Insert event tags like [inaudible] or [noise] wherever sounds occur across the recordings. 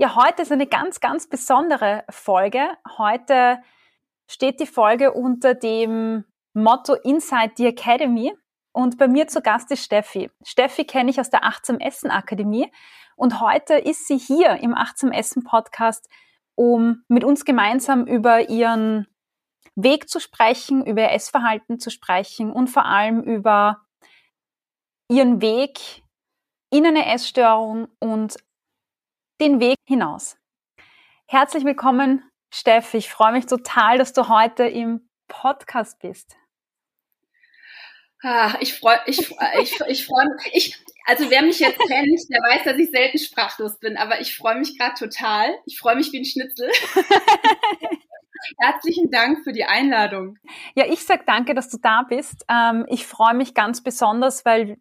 Ja, heute ist eine ganz, ganz besondere Folge. Heute steht die Folge unter dem Motto Inside the Academy. Und bei mir zu Gast ist Steffi. Steffi kenne ich aus der Achtsam Essen Akademie. Und heute ist sie hier im Achtsam Essen Podcast, um mit uns gemeinsam über ihren Weg zu sprechen, über ihr Essverhalten zu sprechen und vor allem über ihren Weg in eine Essstörung und den Weg hinaus. Herzlich willkommen, Steffi. Ich freue mich total, dass du heute im Podcast bist. Ah, ich freue ich, ich, ich freu mich. Ich, also wer mich jetzt kennt, der weiß, dass ich selten sprachlos bin, aber ich freue mich gerade total. Ich freue mich wie ein Schnitzel. [laughs] Herzlichen Dank für die Einladung. Ja, ich sag danke, dass du da bist. Ähm, ich freue mich ganz besonders, weil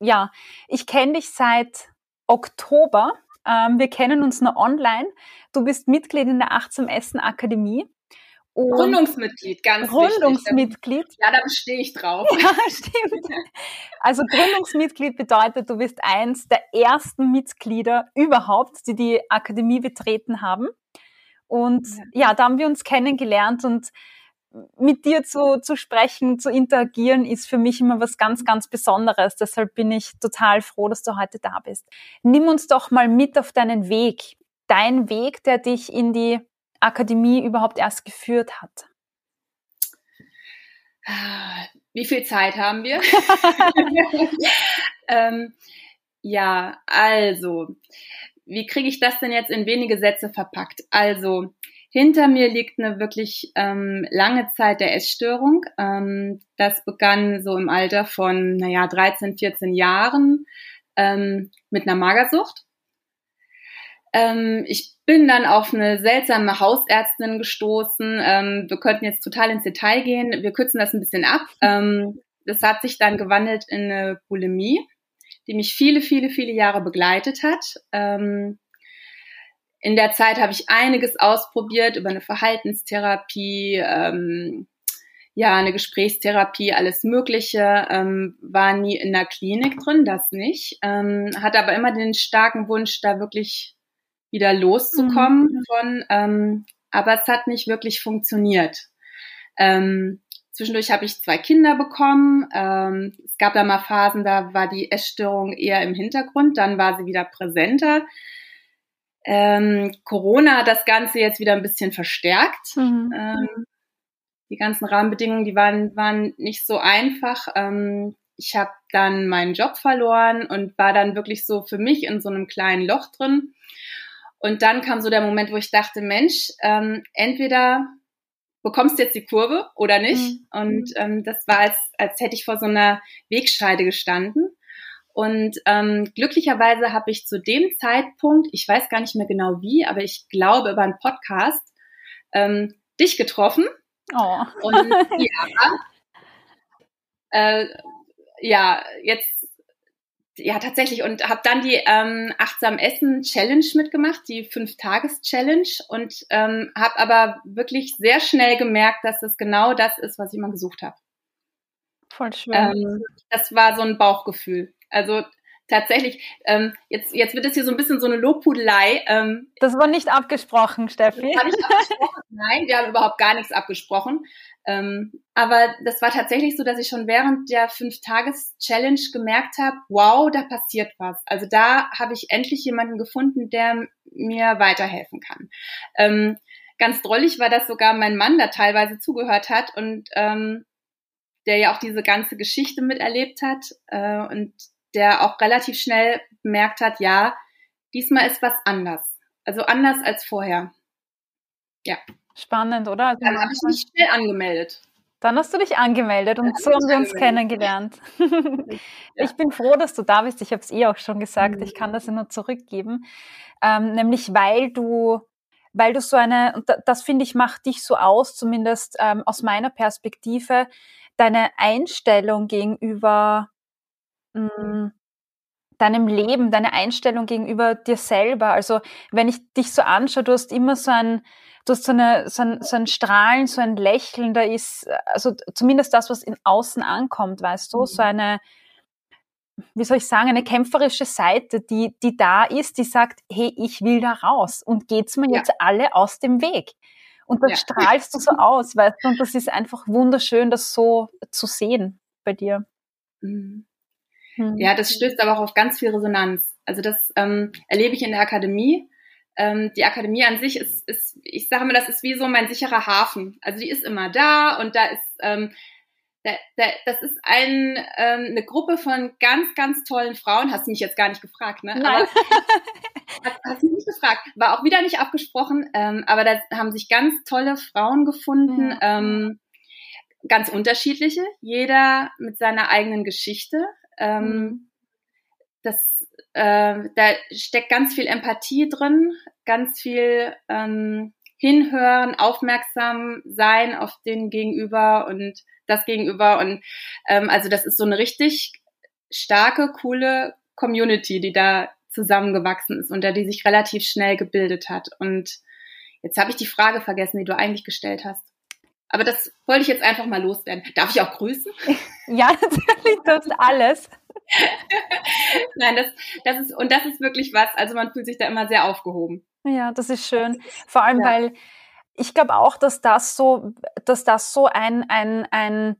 ja, ich kenne dich seit Oktober ähm, wir kennen uns nur online. Du bist Mitglied in der Achtsam Essen Akademie. Und Gründungsmitglied, ganz Gründungsmitglied. Wichtig. Ja, da bestehe ich drauf. Ja, [laughs] stimmt. Also Gründungsmitglied bedeutet, du bist eins der ersten Mitglieder überhaupt, die die Akademie betreten haben. Und ja, ja da haben wir uns kennengelernt und mit dir zu, zu sprechen, zu interagieren, ist für mich immer was ganz, ganz Besonderes. Deshalb bin ich total froh, dass du heute da bist. Nimm uns doch mal mit auf deinen Weg. Dein Weg, der dich in die Akademie überhaupt erst geführt hat. Wie viel Zeit haben wir? [laughs] ähm, ja, also, wie kriege ich das denn jetzt in wenige Sätze verpackt? Also, hinter mir liegt eine wirklich ähm, lange Zeit der Essstörung. Ähm, das begann so im Alter von, naja, 13, 14 Jahren ähm, mit einer Magersucht. Ähm, ich bin dann auf eine seltsame Hausärztin gestoßen. Ähm, wir könnten jetzt total ins Detail gehen. Wir kürzen das ein bisschen ab. Ähm, das hat sich dann gewandelt in eine Bulimie, die mich viele, viele, viele Jahre begleitet hat. Ähm, in der Zeit habe ich einiges ausprobiert über eine Verhaltenstherapie, ähm, ja, eine Gesprächstherapie, alles Mögliche. Ähm, war nie in der Klinik drin, das nicht. Ähm, hatte aber immer den starken Wunsch, da wirklich wieder loszukommen mhm. von. Ähm, aber es hat nicht wirklich funktioniert. Ähm, zwischendurch habe ich zwei Kinder bekommen. Ähm, es gab da mal Phasen, da war die Essstörung eher im Hintergrund, dann war sie wieder präsenter. Ähm, Corona hat das Ganze jetzt wieder ein bisschen verstärkt. Mhm. Ähm, die ganzen Rahmenbedingungen, die waren, waren nicht so einfach. Ähm, ich habe dann meinen Job verloren und war dann wirklich so für mich in so einem kleinen Loch drin. Und dann kam so der Moment, wo ich dachte, Mensch, ähm, entweder bekommst du jetzt die Kurve oder nicht. Mhm. Und ähm, das war, als, als hätte ich vor so einer Wegscheide gestanden. Und ähm, glücklicherweise habe ich zu dem Zeitpunkt, ich weiß gar nicht mehr genau wie, aber ich glaube über einen Podcast, ähm, dich getroffen. Oh. Und ja, [laughs] äh, ja, jetzt ja tatsächlich und habe dann die ähm, achtsam Essen Challenge mitgemacht, die fünf Tages Challenge und ähm, habe aber wirklich sehr schnell gemerkt, dass das genau das ist, was ich immer gesucht habe. Voll schön. Ähm, das war so ein Bauchgefühl. Also tatsächlich, ähm, jetzt, jetzt wird es hier so ein bisschen so eine Lobpudelei. Ähm, das war nicht abgesprochen, Steffi. Nicht abgesprochen. [laughs] Nein, wir haben überhaupt gar nichts abgesprochen. Ähm, aber das war tatsächlich so, dass ich schon während der Fünf-Tages-Challenge gemerkt habe, wow, da passiert was. Also da habe ich endlich jemanden gefunden, der mir weiterhelfen kann. Ähm, ganz drollig war, dass sogar mein Mann da teilweise zugehört hat und ähm, der ja auch diese ganze Geschichte miterlebt hat äh, und der auch relativ schnell bemerkt hat, ja, diesmal ist was anders. Also anders als vorher. Ja. Spannend, oder? Also Dann habe ich mich schnell angemeldet. Dann hast du dich angemeldet und so haben wir uns kennengelernt. [laughs] Ich bin froh, dass du da bist. Ich habe es eh auch schon gesagt. Mhm. Ich kann das nur zurückgeben. Ähm, nämlich weil du, weil du so eine, und das finde ich macht dich so aus, zumindest ähm, aus meiner Perspektive, deine Einstellung gegenüber mh, mm, deinem Leben, deine Einstellung gegenüber dir selber. Also wenn ich dich so anschaue, du hast immer so ein, du hast so, eine, so, ein, so ein Strahlen, so ein Lächeln, da ist, also zumindest das, was in außen ankommt, weißt du, mhm. so eine, wie soll ich sagen, eine kämpferische Seite, die, die da ist, die sagt, hey, ich will da raus und geht's mir ja. jetzt alle aus dem Weg. Und das ja. strahlst du so [laughs] aus, weißt du, und das ist einfach wunderschön, das so zu sehen bei dir. Mhm. Ja, das stößt aber auch auf ganz viel Resonanz. Also das ähm, erlebe ich in der Akademie. Ähm, die Akademie an sich ist, ist, ich sage mir, das ist wie so mein sicherer Hafen. Also die ist immer da und da ist, ähm, da, da, das ist ein, ähm, eine Gruppe von ganz, ganz tollen Frauen. Hast du mich jetzt gar nicht gefragt, ne? Nein. Aber, [laughs] hast, hast du mich nicht gefragt. War auch wieder nicht abgesprochen, ähm, aber da haben sich ganz tolle Frauen gefunden. Ja. Ähm, ganz unterschiedliche, jeder mit seiner eigenen Geschichte. Ähm, mhm. das, äh, da steckt ganz viel Empathie drin, ganz viel ähm, hinhören, aufmerksam sein auf den Gegenüber und das Gegenüber. Und ähm, also das ist so eine richtig starke, coole Community, die da zusammengewachsen ist und der die sich relativ schnell gebildet hat. Und jetzt habe ich die Frage vergessen, die du eigentlich gestellt hast. Aber das wollte ich jetzt einfach mal loswerden. Darf ich auch grüßen? [laughs] Ja, natürlich, das ist alles. [laughs] Nein, das, das ist, und das ist wirklich was, also man fühlt sich da immer sehr aufgehoben. Ja, das ist schön. Vor allem, ja. weil ich glaube auch, dass das so, dass das so ein, ein, ein,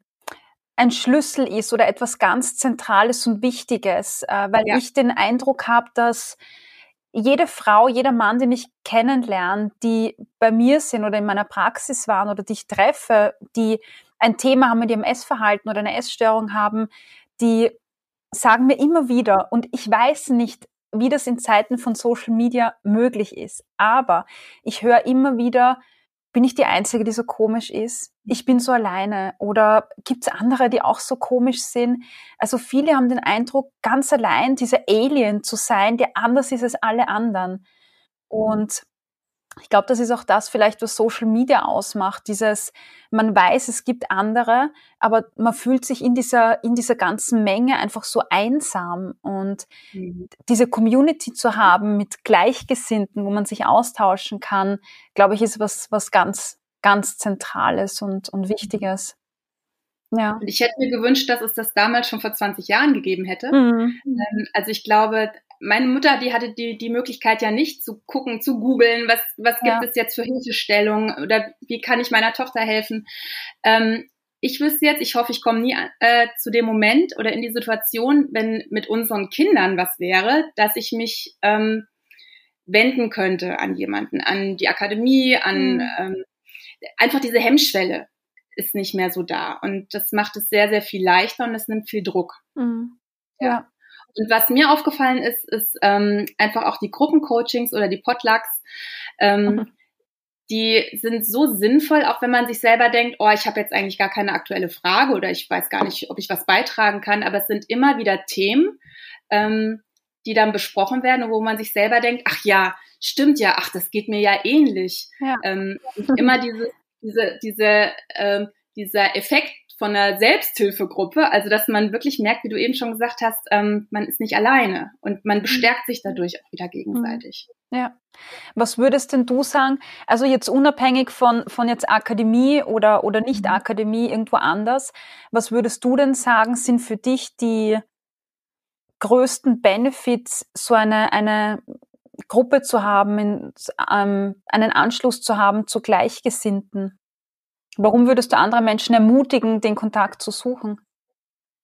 ein Schlüssel ist oder etwas ganz Zentrales und Wichtiges, äh, weil ja. ich den Eindruck habe, dass jede Frau, jeder Mann, den ich kennenlerne, die bei mir sind oder in meiner Praxis waren oder die ich treffe, die ein Thema haben mit ihrem Essverhalten oder eine Essstörung haben, die sagen mir immer wieder, und ich weiß nicht, wie das in Zeiten von Social Media möglich ist, aber ich höre immer wieder, bin ich die Einzige, die so komisch ist? Ich bin so alleine. Oder gibt es andere, die auch so komisch sind? Also viele haben den Eindruck, ganz allein dieser Alien zu sein, der anders ist als alle anderen. Und ich glaube, das ist auch das vielleicht, was Social Media ausmacht. Dieses, man weiß, es gibt andere, aber man fühlt sich in dieser, in dieser ganzen Menge einfach so einsam. Und mhm. diese Community zu haben mit Gleichgesinnten, wo man sich austauschen kann, glaube ich, ist was, was ganz, ganz Zentrales und, und Wichtiges. Ja. Und ich hätte mir gewünscht, dass es das damals schon vor 20 Jahren gegeben hätte. Mhm. Ähm, also ich glaube, meine Mutter, die hatte die, die Möglichkeit ja nicht zu gucken, zu googeln, was, was ja. gibt es jetzt für Hilfestellungen oder wie kann ich meiner Tochter helfen. Ähm, ich wüsste jetzt, ich hoffe, ich komme nie äh, zu dem Moment oder in die Situation, wenn mit unseren Kindern was wäre, dass ich mich ähm, wenden könnte an jemanden, an die Akademie, an mhm. ähm, einfach diese Hemmschwelle ist nicht mehr so da. Und das macht es sehr, sehr viel leichter und es nimmt viel Druck. Mhm. Ja. Und was mir aufgefallen ist, ist ähm, einfach auch die Gruppencoachings oder die Potlucks. Ähm, mhm. Die sind so sinnvoll, auch wenn man sich selber denkt, oh, ich habe jetzt eigentlich gar keine aktuelle Frage oder ich weiß gar nicht, ob ich was beitragen kann. Aber es sind immer wieder Themen, ähm, die dann besprochen werden, wo man sich selber denkt, ach ja, stimmt ja, ach, das geht mir ja ähnlich. Ja. Ähm, [laughs] immer diese, diese, diese, ähm, dieser Effekt von einer Selbsthilfegruppe, also dass man wirklich merkt, wie du eben schon gesagt hast, ähm, man ist nicht alleine und man mhm. bestärkt sich dadurch auch wieder gegenseitig. Mhm. Ja. Was würdest denn du sagen, also jetzt unabhängig von, von jetzt Akademie oder, oder nicht mhm. Akademie irgendwo anders, was würdest du denn sagen, sind für dich die größten Benefits, so eine, eine Gruppe zu haben, in, ähm, einen Anschluss zu haben zu Gleichgesinnten? Warum würdest du andere Menschen ermutigen, den Kontakt zu suchen?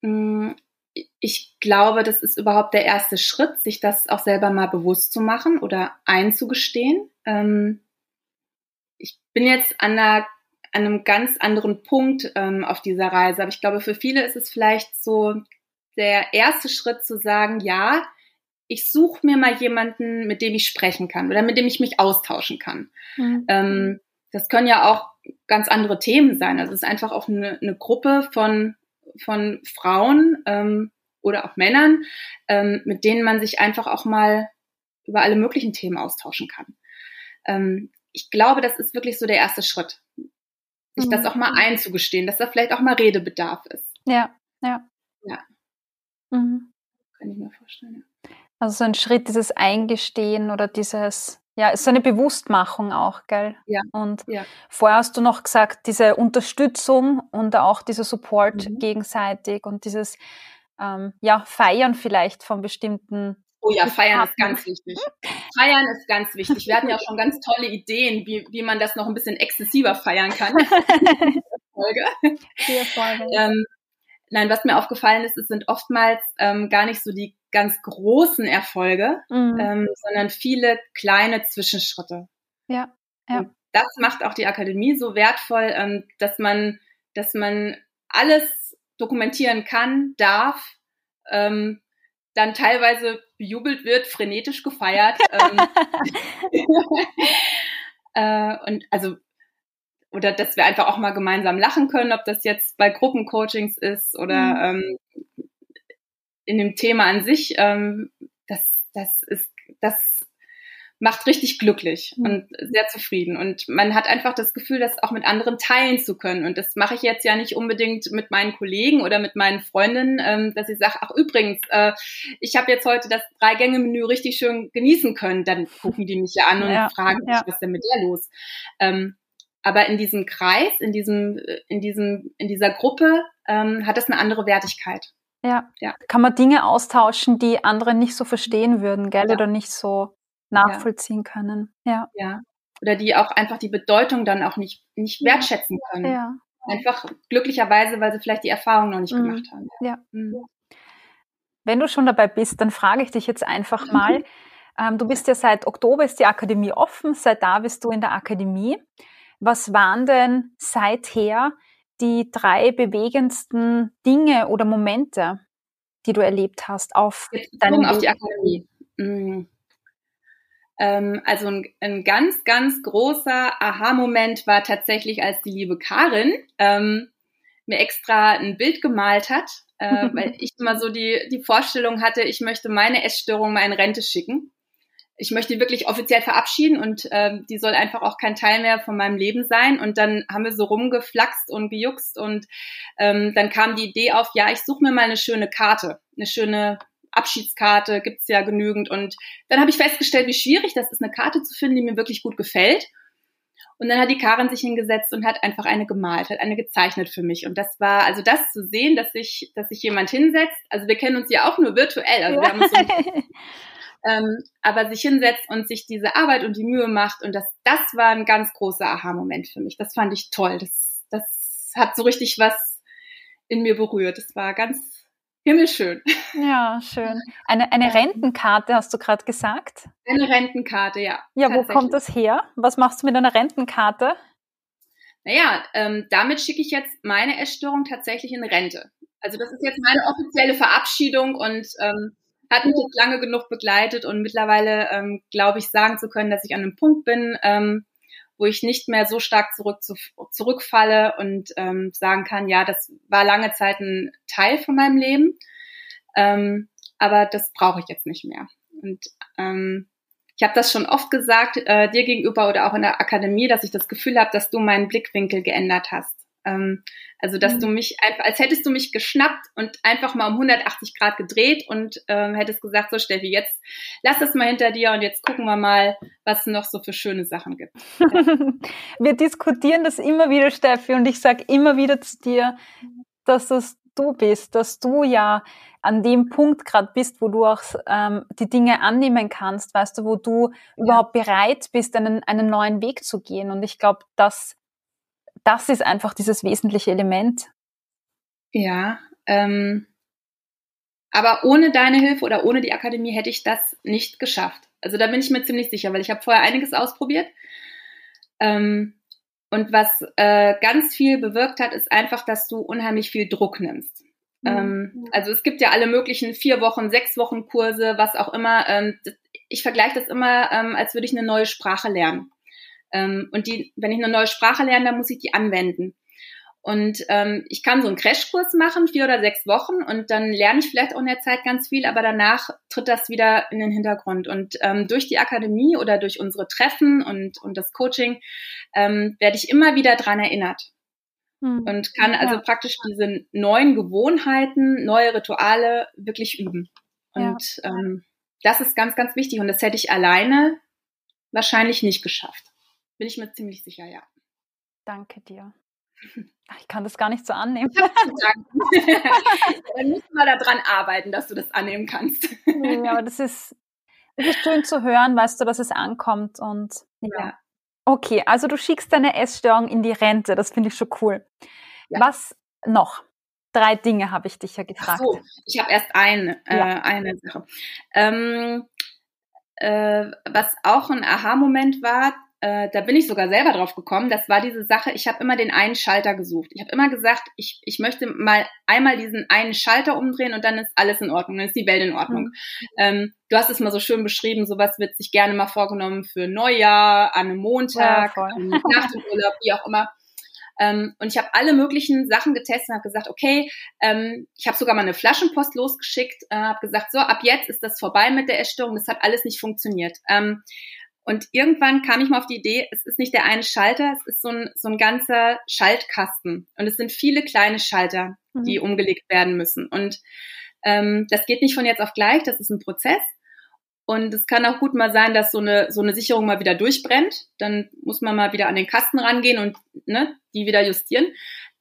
Mm, ich glaube, das ist überhaupt der erste Schritt, sich das auch selber mal bewusst zu machen oder einzugestehen. Ähm, ich bin jetzt an, einer, an einem ganz anderen Punkt ähm, auf dieser Reise. Aber ich glaube, für viele ist es vielleicht so der erste Schritt zu sagen, ja, ich suche mir mal jemanden, mit dem ich sprechen kann oder mit dem ich mich austauschen kann. Mhm. Ähm, das können ja auch ganz andere Themen sein. Also es ist einfach auch eine, eine Gruppe von, von Frauen ähm, oder auch Männern, ähm, mit denen man sich einfach auch mal über alle möglichen Themen austauschen kann. Ähm, ich glaube, das ist wirklich so der erste Schritt, sich mhm. das auch mal einzugestehen, dass da vielleicht auch mal Redebedarf ist. Ja, ja. Ja. Mhm. Kann ich mir vorstellen. Ja. Also so ein Schritt, dieses Eingestehen oder dieses, ja, ist so eine Bewusstmachung auch, gell? Ja. Und ja. vorher hast du noch gesagt, diese Unterstützung und auch dieser Support mhm. gegenseitig und dieses, ähm, ja, Feiern vielleicht von bestimmten Oh ja, feiern ist ganz wichtig. Feiern ist ganz wichtig. Wir hatten ja auch schon ganz tolle Ideen, wie, wie man das noch ein bisschen exzessiver feiern kann. [laughs] Folge. Folge. Ähm, nein, was mir aufgefallen ist, es sind oftmals ähm, gar nicht so die ganz großen Erfolge, mhm. ähm, sondern viele kleine Zwischenschritte. Ja, ja. Und das macht auch die Akademie so wertvoll, ähm, dass man, dass man alles dokumentieren kann, darf, ähm, dann teilweise bejubelt wird, frenetisch gefeiert. ähm, [laughs] [laughs] äh, und also oder dass wir einfach auch mal gemeinsam lachen können, ob das jetzt bei Gruppencoachings ist oder mhm. ähm, in dem Thema an sich. Ähm, das, das ist, das macht richtig glücklich mhm. und sehr zufrieden. Und man hat einfach das Gefühl, das auch mit anderen teilen zu können. Und das mache ich jetzt ja nicht unbedingt mit meinen Kollegen oder mit meinen Freundinnen, ähm, dass ich sage, ach übrigens, äh, ich habe jetzt heute das Drei-Gänge-Menü richtig schön genießen können. Dann gucken die mich ja an und ja, fragen mich, ja. was ist denn mit der los? Ähm, aber in diesem Kreis, in diesem, in diesem, in dieser Gruppe ähm, hat das eine andere Wertigkeit. Ja. ja. Kann man Dinge austauschen, die andere nicht so verstehen würden, gell? Ja. Oder nicht so nachvollziehen ja. können. Ja. Ja. Oder die auch einfach die Bedeutung dann auch nicht, nicht wertschätzen können. Ja. Einfach glücklicherweise, weil sie vielleicht die Erfahrung noch nicht mhm. gemacht haben. Ja. Mhm. Wenn du schon dabei bist, dann frage ich dich jetzt einfach mal. Ähm, du bist ja seit Oktober ist die Akademie offen, seit da bist du in der Akademie. Was waren denn seither die drei bewegendsten Dinge oder Momente, die du erlebt hast auf deinem auf die Akademie? Mhm. Ähm, also ein, ein, ganz, ganz großer Aha-Moment war tatsächlich, als die liebe Karin ähm, mir extra ein Bild gemalt hat, äh, [laughs] weil ich immer so die, die Vorstellung hatte, ich möchte meine Essstörung mal in Rente schicken. Ich möchte die wirklich offiziell verabschieden und äh, die soll einfach auch kein Teil mehr von meinem Leben sein. Und dann haben wir so rumgeflaxt und gejuckst und ähm, dann kam die Idee auf, ja, ich suche mir mal eine schöne Karte, eine schöne Abschiedskarte gibt's ja genügend. Und dann habe ich festgestellt, wie schwierig das ist, eine Karte zu finden, die mir wirklich gut gefällt. Und dann hat die Karin sich hingesetzt und hat einfach eine gemalt, hat eine gezeichnet für mich. Und das war, also das zu sehen, dass sich, dass sich jemand hinsetzt. Also wir kennen uns ja auch nur virtuell. Also wir haben uns so, [laughs] ähm, aber sich hinsetzt und sich diese Arbeit und die Mühe macht. Und das, das war ein ganz großer Aha-Moment für mich. Das fand ich toll. Das, das hat so richtig was in mir berührt. Das war ganz, Himmelschön. Ja, schön. Eine, eine Rentenkarte hast du gerade gesagt? Eine Rentenkarte, ja. Ja, wo kommt das her? Was machst du mit einer Rentenkarte? Naja, ähm, damit schicke ich jetzt meine Essstörung tatsächlich in Rente. Also das ist jetzt meine offizielle Verabschiedung und ähm, hat mich jetzt lange genug begleitet und mittlerweile ähm, glaube ich sagen zu können, dass ich an einem Punkt bin, ähm, wo ich nicht mehr so stark zurück zu, zurückfalle und ähm, sagen kann, ja, das war lange Zeit ein Teil von meinem Leben, ähm, aber das brauche ich jetzt nicht mehr. Und ähm, ich habe das schon oft gesagt, äh, dir gegenüber oder auch in der Akademie, dass ich das Gefühl habe, dass du meinen Blickwinkel geändert hast. Ähm, also, dass mhm. du mich einfach, als hättest du mich geschnappt und einfach mal um 180 Grad gedreht und ähm, hättest gesagt, so Steffi, jetzt lass das mal hinter dir und jetzt gucken wir mal, was es noch so für schöne Sachen gibt. [laughs] wir diskutieren das immer wieder, Steffi, und ich sage immer wieder zu dir, dass es du bist, dass du ja an dem Punkt gerade bist, wo du auch ähm, die Dinge annehmen kannst, weißt du, wo du ja. überhaupt bereit bist, einen, einen neuen Weg zu gehen. Und ich glaube, das das ist einfach dieses wesentliche Element. Ja, ähm, aber ohne deine Hilfe oder ohne die Akademie hätte ich das nicht geschafft. Also da bin ich mir ziemlich sicher, weil ich habe vorher einiges ausprobiert. Ähm, und was äh, ganz viel bewirkt hat, ist einfach, dass du unheimlich viel Druck nimmst. Mhm. Ähm, also es gibt ja alle möglichen vier Wochen, sechs Wochen Kurse, was auch immer. Ähm, ich vergleiche das immer, ähm, als würde ich eine neue Sprache lernen. Ähm, und die, wenn ich eine neue Sprache lerne, dann muss ich die anwenden. Und ähm, ich kann so einen Crashkurs machen, vier oder sechs Wochen, und dann lerne ich vielleicht auch in der Zeit ganz viel, aber danach tritt das wieder in den Hintergrund. Und ähm, durch die Akademie oder durch unsere Treffen und, und das Coaching ähm, werde ich immer wieder dran erinnert. Hm. Und kann also ja. praktisch diese neuen Gewohnheiten, neue Rituale wirklich üben. Und ja. ähm, das ist ganz, ganz wichtig. Und das hätte ich alleine wahrscheinlich nicht geschafft. Bin ich mir ziemlich sicher, ja. Danke dir. Ich kann das gar nicht so annehmen. [laughs] Dann müssen wir daran arbeiten, dass du das annehmen kannst. Ja, aber das ist, das ist schön zu hören, weißt du, dass es ankommt und ja. ja. Okay, also du schickst deine Essstörung in die Rente, das finde ich schon cool. Ja. Was noch? Drei Dinge habe ich dich ja gefragt. Ach so, ich habe erst eine, äh, ja. eine Sache. Ähm, äh, was auch ein Aha-Moment war, äh, da bin ich sogar selber drauf gekommen, das war diese Sache, ich habe immer den einen Schalter gesucht. Ich habe immer gesagt, ich, ich möchte mal einmal diesen einen Schalter umdrehen und dann ist alles in Ordnung, dann ist die Welt in Ordnung. Mhm. Ähm, du hast es mal so schön beschrieben, sowas wird sich gerne mal vorgenommen für Neujahr, an einem Montag, ja, nach dem Urlaub, wie auch immer. Ähm, und ich habe alle möglichen Sachen getestet und habe gesagt, okay, ähm, ich habe sogar mal eine Flaschenpost losgeschickt, äh, habe gesagt, so, ab jetzt ist das vorbei mit der Essstörung, das hat alles nicht funktioniert. Ähm, und irgendwann kam ich mal auf die Idee, es ist nicht der eine Schalter, es ist so ein, so ein ganzer Schaltkasten. Und es sind viele kleine Schalter, mhm. die umgelegt werden müssen. Und ähm, das geht nicht von jetzt auf gleich, das ist ein Prozess. Und es kann auch gut mal sein, dass so eine, so eine Sicherung mal wieder durchbrennt. Dann muss man mal wieder an den Kasten rangehen und ne, die wieder justieren.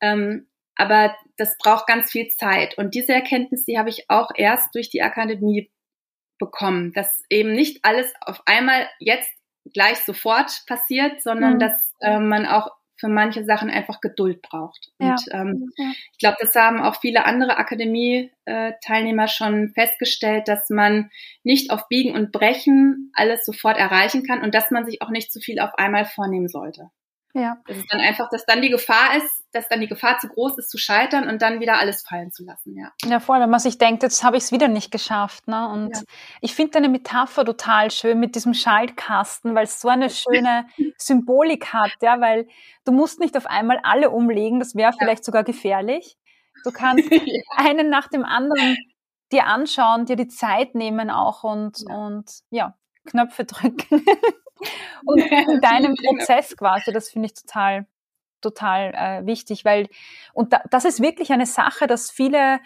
Ähm, aber das braucht ganz viel Zeit. Und diese Erkenntnis, die habe ich auch erst durch die Akademie bekommen, dass eben nicht alles auf einmal jetzt gleich sofort passiert, sondern mhm. dass äh, man auch für manche Sachen einfach Geduld braucht. Ja. Und ähm, ja. ich glaube, das haben auch viele andere Akademie-Teilnehmer schon festgestellt, dass man nicht auf Biegen und Brechen alles sofort erreichen kann und dass man sich auch nicht zu viel auf einmal vornehmen sollte. Ja. Das ist dann einfach, dass dann die Gefahr ist, dass dann die Gefahr zu groß ist, zu scheitern und dann wieder alles fallen zu lassen, ja. Ja, voll, wenn man sich denkt, jetzt habe ich es wieder nicht geschafft, ne? Und ja. ich finde deine Metapher total schön mit diesem Schaltkasten, weil es so eine [laughs] schöne Symbolik hat, ja, weil du musst nicht auf einmal alle umlegen, das wäre vielleicht ja. sogar gefährlich. Du [laughs] kannst ja. einen nach dem anderen dir anschauen, dir die Zeit nehmen auch und, und ja, Knöpfe drücken. [laughs] und [laughs] in deinem Prozess quasi, das finde ich total, total äh, wichtig, weil, und da, das ist wirklich eine Sache, dass viele,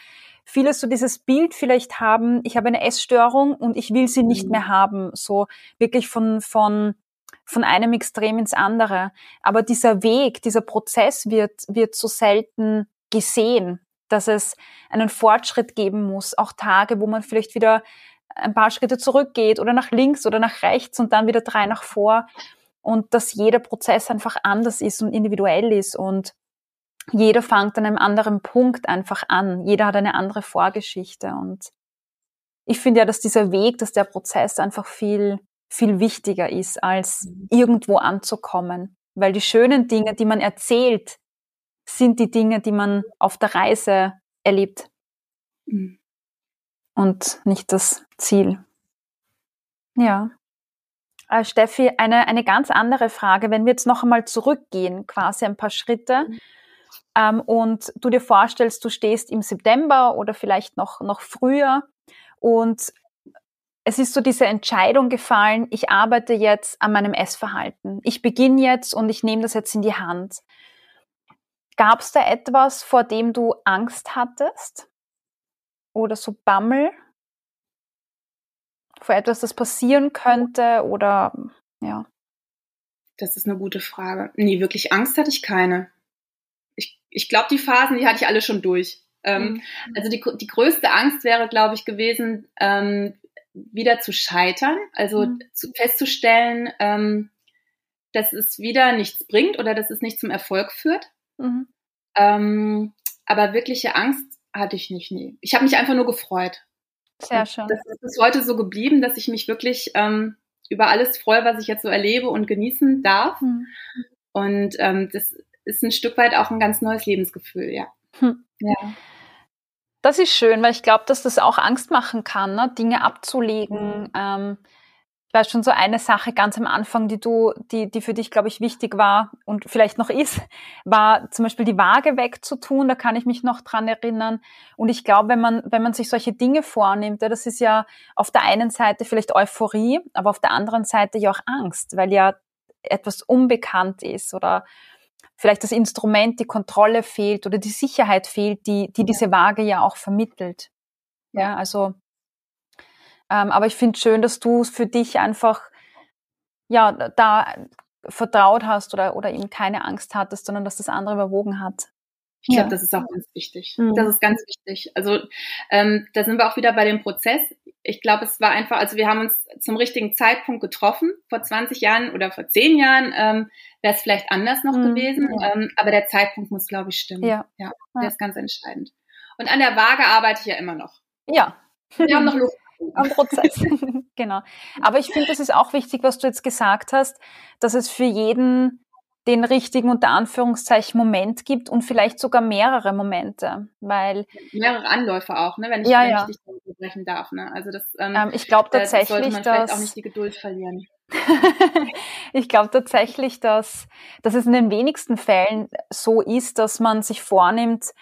viele so dieses Bild vielleicht haben, ich habe eine Essstörung und ich will sie nicht mhm. mehr haben, so wirklich von, von, von einem Extrem ins andere. Aber dieser Weg, dieser Prozess wird, wird so selten gesehen, dass es einen Fortschritt geben muss, auch Tage, wo man vielleicht wieder ein paar Schritte zurückgeht oder nach links oder nach rechts und dann wieder drei nach vor und dass jeder Prozess einfach anders ist und individuell ist und jeder fängt an einem anderen Punkt einfach an. Jeder hat eine andere Vorgeschichte und ich finde ja, dass dieser Weg, dass der Prozess einfach viel, viel wichtiger ist, als mhm. irgendwo anzukommen. Weil die schönen Dinge, die man erzählt, sind die Dinge, die man auf der Reise erlebt. Mhm und nicht das Ziel. Ja. Äh, Steffi, eine, eine ganz andere Frage. Wenn wir jetzt noch einmal zurückgehen, quasi ein paar Schritte, mhm. ähm, und du dir vorstellst, du stehst im September oder vielleicht noch, noch früher und es ist so diese Entscheidung gefallen, ich arbeite jetzt an meinem Essverhalten. Ich beginne jetzt und ich nehme das jetzt in die Hand. Gab es da etwas, vor dem du Angst hattest? Oder so Bammel vor etwas, das passieren könnte oder ja? Das ist eine gute Frage. Nee, wirklich Angst hatte ich keine. Ich, ich glaube, die Phasen, die hatte ich alle schon durch. Ähm, mhm. Also die, die größte Angst wäre, glaube ich, gewesen, ähm, wieder zu scheitern, also mhm. zu, festzustellen, ähm, dass es wieder nichts bringt oder dass es nicht zum Erfolg führt. Mhm. Ähm, aber wirkliche Angst hatte ich nicht, nie. Ich habe mich einfach nur gefreut. Sehr schön. Das ist bis heute so geblieben, dass ich mich wirklich ähm, über alles freue, was ich jetzt so erlebe und genießen darf. Mhm. Und ähm, das ist ein Stück weit auch ein ganz neues Lebensgefühl, ja. Hm. ja. Das ist schön, weil ich glaube, dass das auch Angst machen kann, ne? Dinge abzulegen. Mhm. Ähm, ich weiß schon so eine Sache ganz am Anfang, die du, die, die für dich, glaube ich, wichtig war und vielleicht noch ist, war zum Beispiel die Waage wegzutun. Da kann ich mich noch dran erinnern. Und ich glaube, wenn man, wenn man sich solche Dinge vornimmt, ja, das ist ja auf der einen Seite vielleicht Euphorie, aber auf der anderen Seite ja auch Angst, weil ja etwas unbekannt ist oder vielleicht das Instrument, die Kontrolle fehlt oder die Sicherheit fehlt, die, die diese Waage ja auch vermittelt. Ja, also, ähm, aber ich finde schön, dass du für dich einfach, ja, da vertraut hast oder, oder eben keine Angst hattest, sondern dass das andere überwogen hat. Ich glaube, ja. das ist auch ganz wichtig. Mhm. Das ist ganz wichtig. Also ähm, da sind wir auch wieder bei dem Prozess. Ich glaube, es war einfach, also wir haben uns zum richtigen Zeitpunkt getroffen. Vor 20 Jahren oder vor 10 Jahren ähm, wäre es vielleicht anders noch mhm. gewesen. Ähm, aber der Zeitpunkt muss, glaube ich, stimmen. Ja. ja, der ist ganz entscheidend. Und an der Waage arbeite ich ja immer noch. Ja. Wir haben noch Luft am Prozess. [laughs] genau. Aber ich finde, das ist auch wichtig, was du jetzt gesagt hast, dass es für jeden den richtigen unter Anführungszeichen Moment gibt und vielleicht sogar mehrere Momente, weil mehrere Anläufe auch, ne, wenn ich, ja, ja. ich dich unterbrechen darf, ne? Also das ähm, ähm, ich glaube tatsächlich, sollte man dass vielleicht auch nicht die Geduld verlieren. [laughs] ich glaube tatsächlich, dass, dass es in den wenigsten Fällen so ist, dass man sich vornimmt,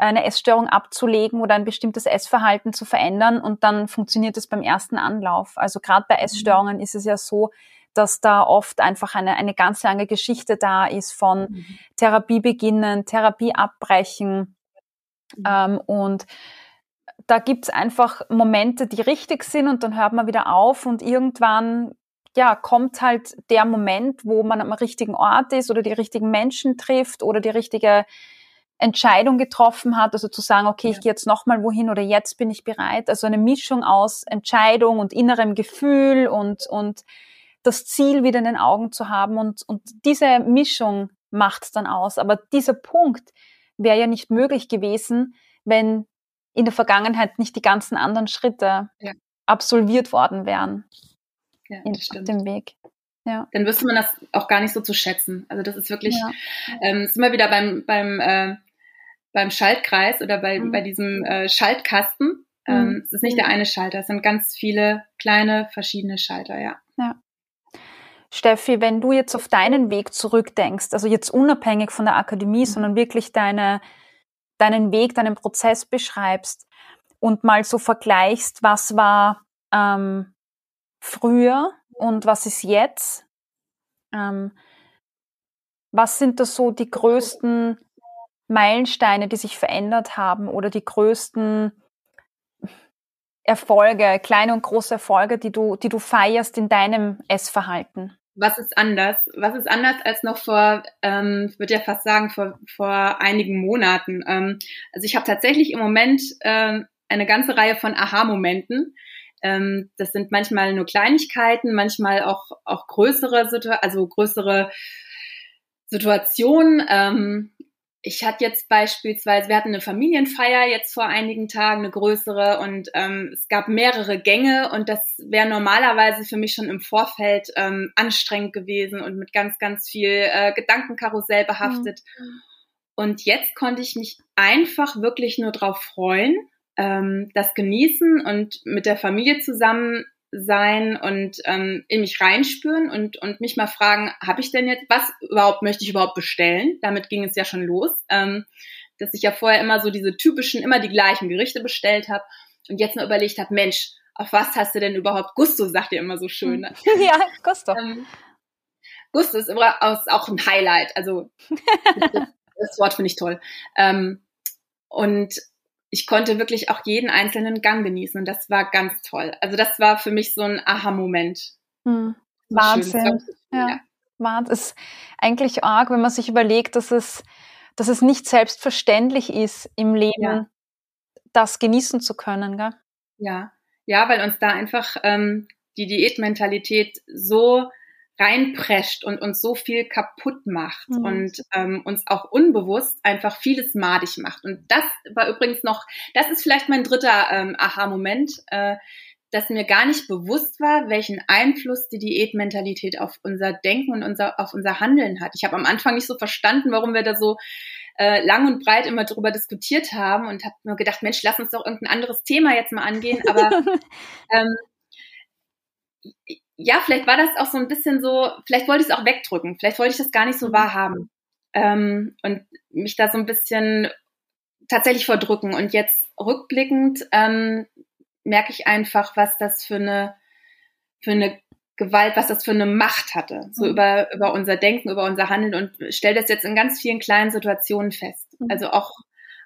eine Essstörung abzulegen oder ein bestimmtes Essverhalten zu verändern und dann funktioniert es beim ersten Anlauf. Also gerade bei mhm. Essstörungen ist es ja so, dass da oft einfach eine, eine ganz lange Geschichte da ist von mhm. Therapie beginnen, Therapie abbrechen. Mhm. Ähm, und da gibt's einfach Momente, die richtig sind und dann hört man wieder auf und irgendwann ja, kommt halt der Moment, wo man am richtigen Ort ist oder die richtigen Menschen trifft oder die richtige Entscheidung getroffen hat, also zu sagen, okay, ich gehe jetzt nochmal wohin oder jetzt bin ich bereit. Also eine Mischung aus Entscheidung und innerem Gefühl und, und das Ziel wieder in den Augen zu haben und, und diese Mischung macht dann aus. Aber dieser Punkt wäre ja nicht möglich gewesen, wenn in der Vergangenheit nicht die ganzen anderen Schritte ja. absolviert worden wären. Ja, in, auf dem Weg. Ja. Dann wüsste man das auch gar nicht so zu schätzen. Also das ist wirklich, ja. ähm, ist immer wieder beim, beim, äh, beim Schaltkreis oder bei, mhm. bei diesem äh, Schaltkasten. Ähm, mhm. Es ist nicht der eine Schalter, es sind ganz viele kleine verschiedene Schalter, ja. Ja. Steffi, wenn du jetzt auf deinen Weg zurückdenkst, also jetzt unabhängig von der Akademie, mhm. sondern wirklich deine, deinen Weg, deinen Prozess beschreibst und mal so vergleichst, was war ähm, früher und was ist jetzt? Ähm, was sind da so die größten Meilensteine, die sich verändert haben oder die größten Erfolge, kleine und große Erfolge, die du, die du feierst in deinem Essverhalten? was ist anders? Was ist anders als noch vor, ähm, ich würde ja fast sagen, vor, vor einigen Monaten? Ähm, also ich habe tatsächlich im Moment ähm, eine ganze Reihe von Aha-Momenten. Ähm, das sind manchmal nur Kleinigkeiten, manchmal auch, auch größere, also größere Situationen. Ähm, ich hatte jetzt beispielsweise, wir hatten eine Familienfeier jetzt vor einigen Tagen, eine größere, und ähm, es gab mehrere Gänge und das wäre normalerweise für mich schon im Vorfeld ähm, anstrengend gewesen und mit ganz, ganz viel äh, Gedankenkarussell behaftet. Mhm. Und jetzt konnte ich mich einfach wirklich nur drauf freuen, ähm, das genießen und mit der Familie zusammen sein und ähm, in mich reinspüren und, und mich mal fragen, habe ich denn jetzt, was überhaupt möchte ich überhaupt bestellen? Damit ging es ja schon los, ähm, dass ich ja vorher immer so diese typischen, immer die gleichen Gerichte bestellt habe und jetzt mal überlegt habe, Mensch, auf was hast du denn überhaupt Gusto, sagt ihr immer so schön. Ne? [laughs] ja, Gusto. Ähm, Gusto ist immer auch ein Highlight, also [laughs] das, das Wort finde ich toll. Ähm, und ich konnte wirklich auch jeden einzelnen Gang genießen und das war ganz toll. Also das war für mich so ein Aha-Moment. Hm. Wahnsinn. Ja. ja. Wahnsinn. Es ist eigentlich arg, wenn man sich überlegt, dass es, dass es nicht selbstverständlich ist, im Leben ja. das genießen zu können. Gell? Ja, ja, weil uns da einfach ähm, die Diätmentalität so reinprescht und uns so viel kaputt macht mhm. und ähm, uns auch unbewusst einfach vieles madig macht. Und das war übrigens noch, das ist vielleicht mein dritter ähm, Aha-Moment. Äh, dass mir gar nicht bewusst war, welchen Einfluss die Diätmentalität auf unser Denken und unser, auf unser Handeln hat. Ich habe am Anfang nicht so verstanden, warum wir da so äh, lang und breit immer drüber diskutiert haben und habe nur gedacht, Mensch, lass uns doch irgendein anderes Thema jetzt mal angehen. Aber [laughs] ähm, ja, vielleicht war das auch so ein bisschen so, vielleicht wollte ich es auch wegdrücken, vielleicht wollte ich das gar nicht so mhm. wahrhaben ähm, und mich da so ein bisschen tatsächlich verdrücken. Und jetzt rückblickend ähm, merke ich einfach, was das für eine, für eine Gewalt, was das für eine Macht hatte, so mhm. über, über unser Denken, über unser Handeln und stelle das jetzt in ganz vielen kleinen Situationen fest. Mhm. Also auch,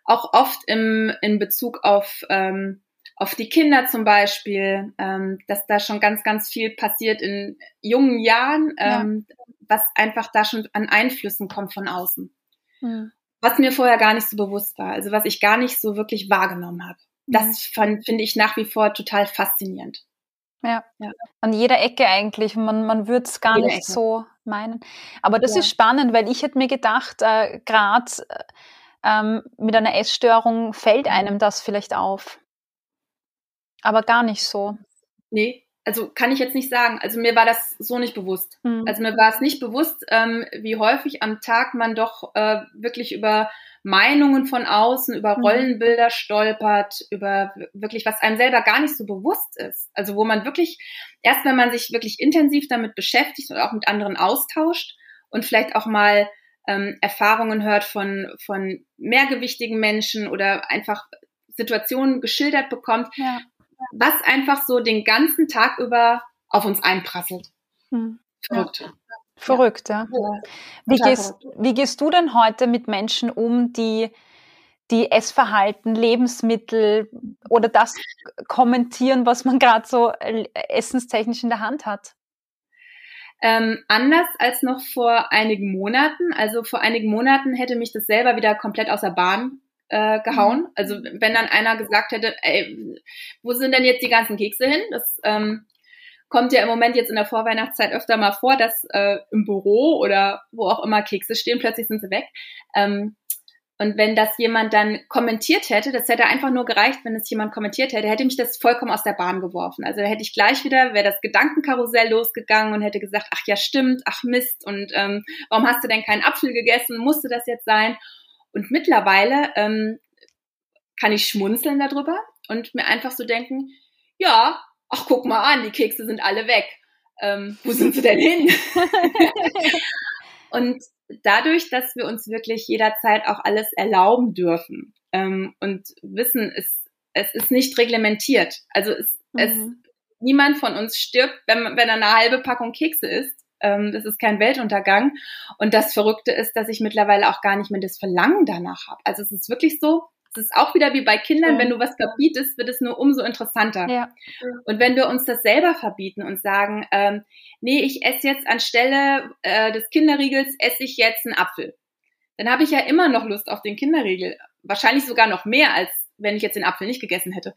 auch oft im, in Bezug auf, ähm, auf die Kinder zum Beispiel, ähm, dass da schon ganz, ganz viel passiert in jungen Jahren, ähm, ja. was einfach da schon an Einflüssen kommt von außen. Mhm. Was mir vorher gar nicht so bewusst war, also was ich gar nicht so wirklich wahrgenommen habe. Das finde ich nach wie vor total faszinierend. Ja. ja. An jeder Ecke eigentlich. Man, man würde es gar Jede nicht Ecke. so meinen. Aber das ja. ist spannend, weil ich hätte mir gedacht, äh, gerade äh, ähm, mit einer Essstörung fällt einem das vielleicht auf. Aber gar nicht so. Nee, also kann ich jetzt nicht sagen. Also mir war das so nicht bewusst. Mhm. Also mir war es nicht bewusst, ähm, wie häufig am Tag man doch äh, wirklich über Meinungen von außen, über mhm. Rollenbilder stolpert, über wirklich, was einem selber gar nicht so bewusst ist. Also wo man wirklich, erst wenn man sich wirklich intensiv damit beschäftigt und auch mit anderen austauscht und vielleicht auch mal ähm, Erfahrungen hört von, von mehrgewichtigen Menschen oder einfach Situationen geschildert bekommt, ja. Was einfach so den ganzen Tag über auf uns einprasselt. Hm. Verrückt. Ja. Verrückt, ja. ja. Wie, gehst, wie gehst du denn heute mit Menschen um, die die Essverhalten, Lebensmittel oder das kommentieren, was man gerade so äh, essenstechnisch in der Hand hat? Ähm, anders als noch vor einigen Monaten. Also vor einigen Monaten hätte mich das selber wieder komplett aus der Bahn äh, gehauen. Mhm. Also wenn dann einer gesagt hätte, ey, wo sind denn jetzt die ganzen Kekse hin? Das ähm, kommt ja im Moment jetzt in der Vorweihnachtszeit öfter mal vor, dass äh, im Büro oder wo auch immer Kekse stehen, plötzlich sind sie weg. Ähm, und wenn das jemand dann kommentiert hätte, das hätte einfach nur gereicht, wenn es jemand kommentiert hätte, hätte mich das vollkommen aus der Bahn geworfen. Also da hätte ich gleich wieder, wäre das Gedankenkarussell losgegangen und hätte gesagt, ach ja, stimmt, ach Mist, und ähm, warum hast du denn keinen Apfel gegessen? Musste das jetzt sein? Und mittlerweile ähm, kann ich schmunzeln darüber und mir einfach so denken, ja, ach guck mal an, die Kekse sind alle weg. Ähm, wo sind sie denn hin? [laughs] und dadurch, dass wir uns wirklich jederzeit auch alles erlauben dürfen ähm, und wissen, es, es ist nicht reglementiert. Also es, mhm. es, niemand von uns stirbt, wenn, wenn er eine halbe Packung Kekse isst. Ähm, das ist kein Weltuntergang. Und das Verrückte ist, dass ich mittlerweile auch gar nicht mehr das Verlangen danach habe. Also es ist wirklich so, das ist auch wieder wie bei Kindern, wenn du was verbietest, wird es nur umso interessanter. Ja. Und wenn wir uns das selber verbieten und sagen, ähm, nee, ich esse jetzt anstelle äh, des Kinderriegels, esse ich jetzt einen Apfel, dann habe ich ja immer noch Lust auf den Kinderriegel. Wahrscheinlich sogar noch mehr, als wenn ich jetzt den Apfel nicht gegessen hätte.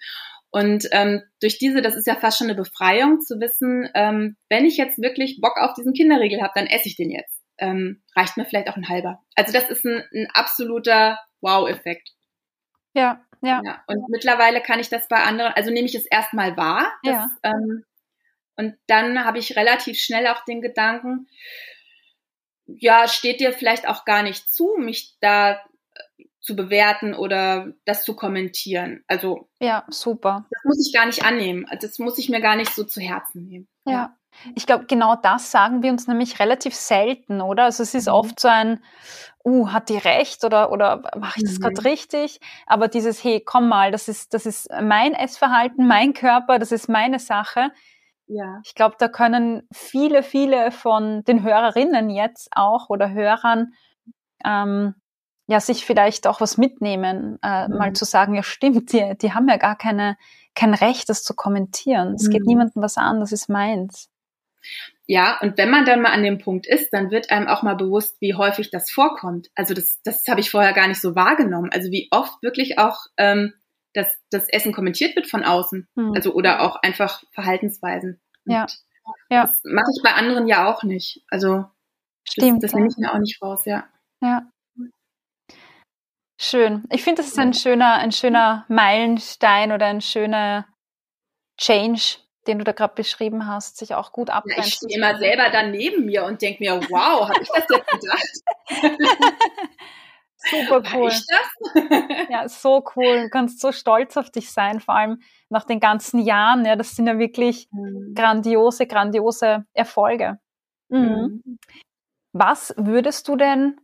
Und ähm, durch diese, das ist ja fast schon eine Befreiung, zu wissen, ähm, wenn ich jetzt wirklich Bock auf diesen Kinderriegel habe, dann esse ich den jetzt. Ähm, reicht mir vielleicht auch ein halber. Also das ist ein, ein absoluter Wow-Effekt. Ja, ja, ja. Und mittlerweile kann ich das bei anderen, also nehme ich es erstmal wahr. Dass, ja. Ähm, und dann habe ich relativ schnell auch den Gedanken, ja, steht dir vielleicht auch gar nicht zu, mich da zu bewerten oder das zu kommentieren. Also ja, super. Das muss ich gar nicht annehmen. Das muss ich mir gar nicht so zu Herzen nehmen. Ja. ja. Ich glaube, genau das sagen wir uns nämlich relativ selten, oder? Also es ist mhm. oft so ein, uh, hat die recht oder, oder mache ich das mhm. gerade richtig? Aber dieses, hey, komm mal, das ist, das ist mein Essverhalten, mein Körper, das ist meine Sache. Ja. Ich glaube, da können viele, viele von den Hörerinnen jetzt auch oder Hörern ähm, ja sich vielleicht auch was mitnehmen, äh, mhm. mal zu sagen, ja stimmt, die, die haben ja gar keine, kein Recht, das zu kommentieren. Es mhm. geht niemandem was an, das ist meins. Ja, und wenn man dann mal an dem Punkt ist, dann wird einem auch mal bewusst, wie häufig das vorkommt. Also das, das habe ich vorher gar nicht so wahrgenommen. Also wie oft wirklich auch ähm, das, das Essen kommentiert wird von außen. Hm. Also oder auch einfach Verhaltensweisen. Und ja. ja. Das mache ich bei anderen ja auch nicht. Also Stimmt, das, das nehme ich mir auch nicht raus, ja. Ja. Schön. Ich finde, das ist ein schöner, ein schöner Meilenstein oder ein schöner Change, den du da gerade beschrieben hast, sich auch gut abgrenzen. Ja, ich stehe immer selber dann neben mir und denke mir, wow, habe ich das jetzt gedacht? [laughs] Super cool. [laughs] ja, so cool. Du kannst so stolz auf dich sein, vor allem nach den ganzen Jahren. Ja, das sind ja wirklich mhm. grandiose, grandiose Erfolge. Mhm. Mhm. Was würdest du denn